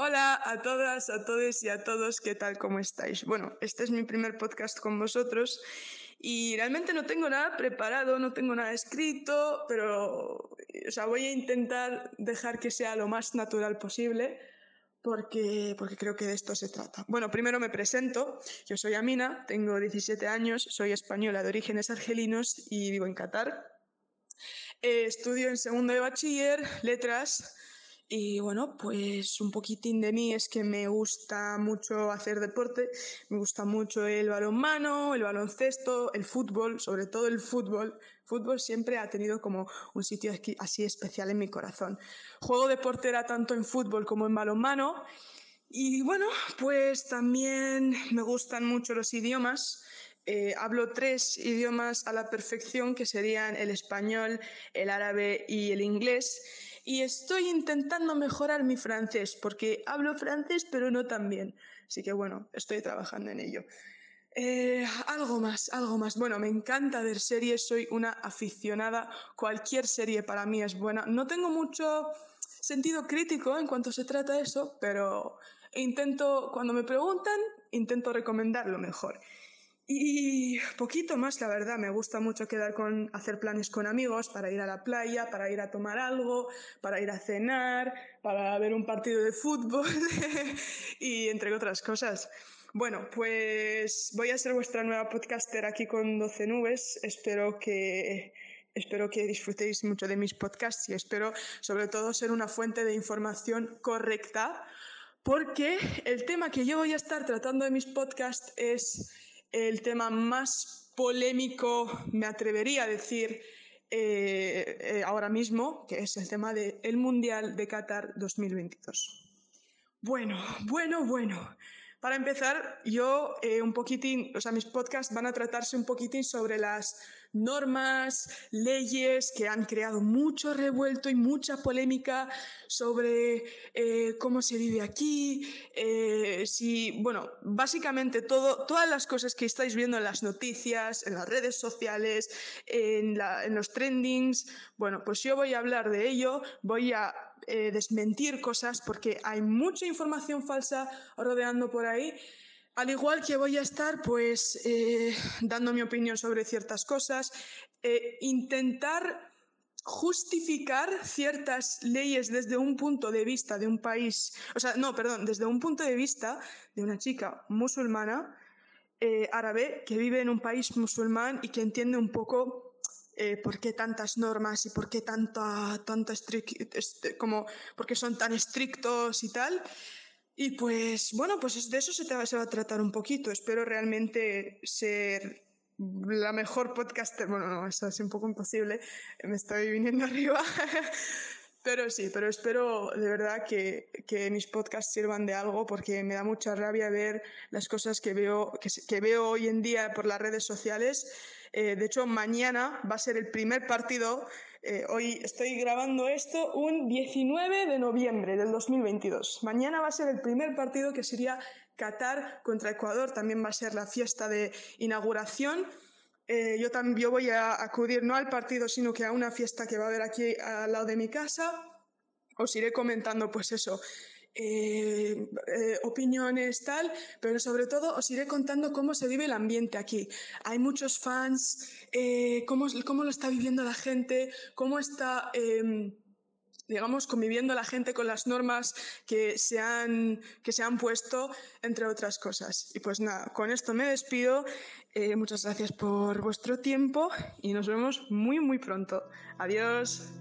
Hola a todas, a todos y a todos, ¿qué tal? ¿Cómo estáis? Bueno, este es mi primer podcast con vosotros y realmente no tengo nada preparado, no tengo nada escrito, pero o sea, voy a intentar dejar que sea lo más natural posible porque, porque creo que de esto se trata. Bueno, primero me presento. Yo soy Amina, tengo 17 años, soy española de orígenes argelinos y vivo en Qatar. Eh, estudio en segundo de bachiller, letras. Y bueno, pues un poquitín de mí es que me gusta mucho hacer deporte, me gusta mucho el balonmano, el baloncesto, el fútbol, sobre todo el fútbol. Fútbol siempre ha tenido como un sitio así especial en mi corazón. Juego de portera tanto en fútbol como en balonmano. Y bueno, pues también me gustan mucho los idiomas. Eh, hablo tres idiomas a la perfección, que serían el español, el árabe y el inglés. Y estoy intentando mejorar mi francés, porque hablo francés, pero no tan bien. Así que bueno, estoy trabajando en ello. Eh, algo más, algo más. Bueno, me encanta ver series, soy una aficionada. Cualquier serie para mí es buena. No tengo mucho sentido crítico en cuanto se trata de eso, pero intento, cuando me preguntan, intento recomendar lo mejor. Y poquito más, la verdad, me gusta mucho quedar con, hacer planes con amigos para ir a la playa, para ir a tomar algo, para ir a cenar, para ver un partido de fútbol y entre otras cosas. Bueno, pues voy a ser vuestra nueva podcaster aquí con 12 nubes. Espero que, espero que disfrutéis mucho de mis podcasts y espero sobre todo ser una fuente de información correcta porque el tema que yo voy a estar tratando en mis podcasts es el tema más polémico, me atrevería a decir, eh, eh, ahora mismo, que es el tema del Mundial de Qatar 2022. Bueno, bueno, bueno. Para empezar, yo eh, un poquitín, o sea, mis podcasts van a tratarse un poquitín sobre las normas, leyes que han creado mucho revuelto y mucha polémica sobre eh, cómo se vive aquí, eh, si, bueno, básicamente todo, todas las cosas que estáis viendo en las noticias, en las redes sociales, en, en los trendings, bueno, pues yo voy a hablar de ello, voy a desmentir cosas porque hay mucha información falsa rodeando por ahí. Al igual que voy a estar, pues, eh, dando mi opinión sobre ciertas cosas, eh, intentar justificar ciertas leyes desde un punto de vista de un país, o sea, no, perdón, desde un punto de vista de una chica musulmana, eh, árabe, que vive en un país musulmán y que entiende un poco por qué tantas normas y por qué tanta, tanta como, por qué son tan estrictos y tal. Y pues bueno, pues de eso se, se va a tratar un poquito. Espero realmente ser la mejor podcaster. Bueno, no, eso es un poco imposible. Me estoy viniendo arriba. Pero sí, pero espero de verdad que, que, mis podcasts sirvan de algo porque me da mucha rabia ver las cosas que veo, que, que veo hoy en día por las redes sociales. Eh, de hecho, mañana va a ser el primer partido. Eh, hoy estoy grabando esto un 19 de noviembre del 2022. Mañana va a ser el primer partido que sería Qatar contra Ecuador. También va a ser la fiesta de inauguración. Eh, yo también voy a acudir no al partido, sino que a una fiesta que va a haber aquí al lado de mi casa. Os iré comentando, pues eso, eh, eh, opiniones, tal, pero sobre todo os iré contando cómo se vive el ambiente aquí. Hay muchos fans, cómo, cómo, lo está viviendo la gente, cómo está em, digamos, conviviendo la gente con las normas que se, han, que se han puesto, entre otras cosas. Y pues nada, con esto me despido. Eh, muchas gracias por vuestro tiempo y nos vemos muy, muy pronto. Adiós.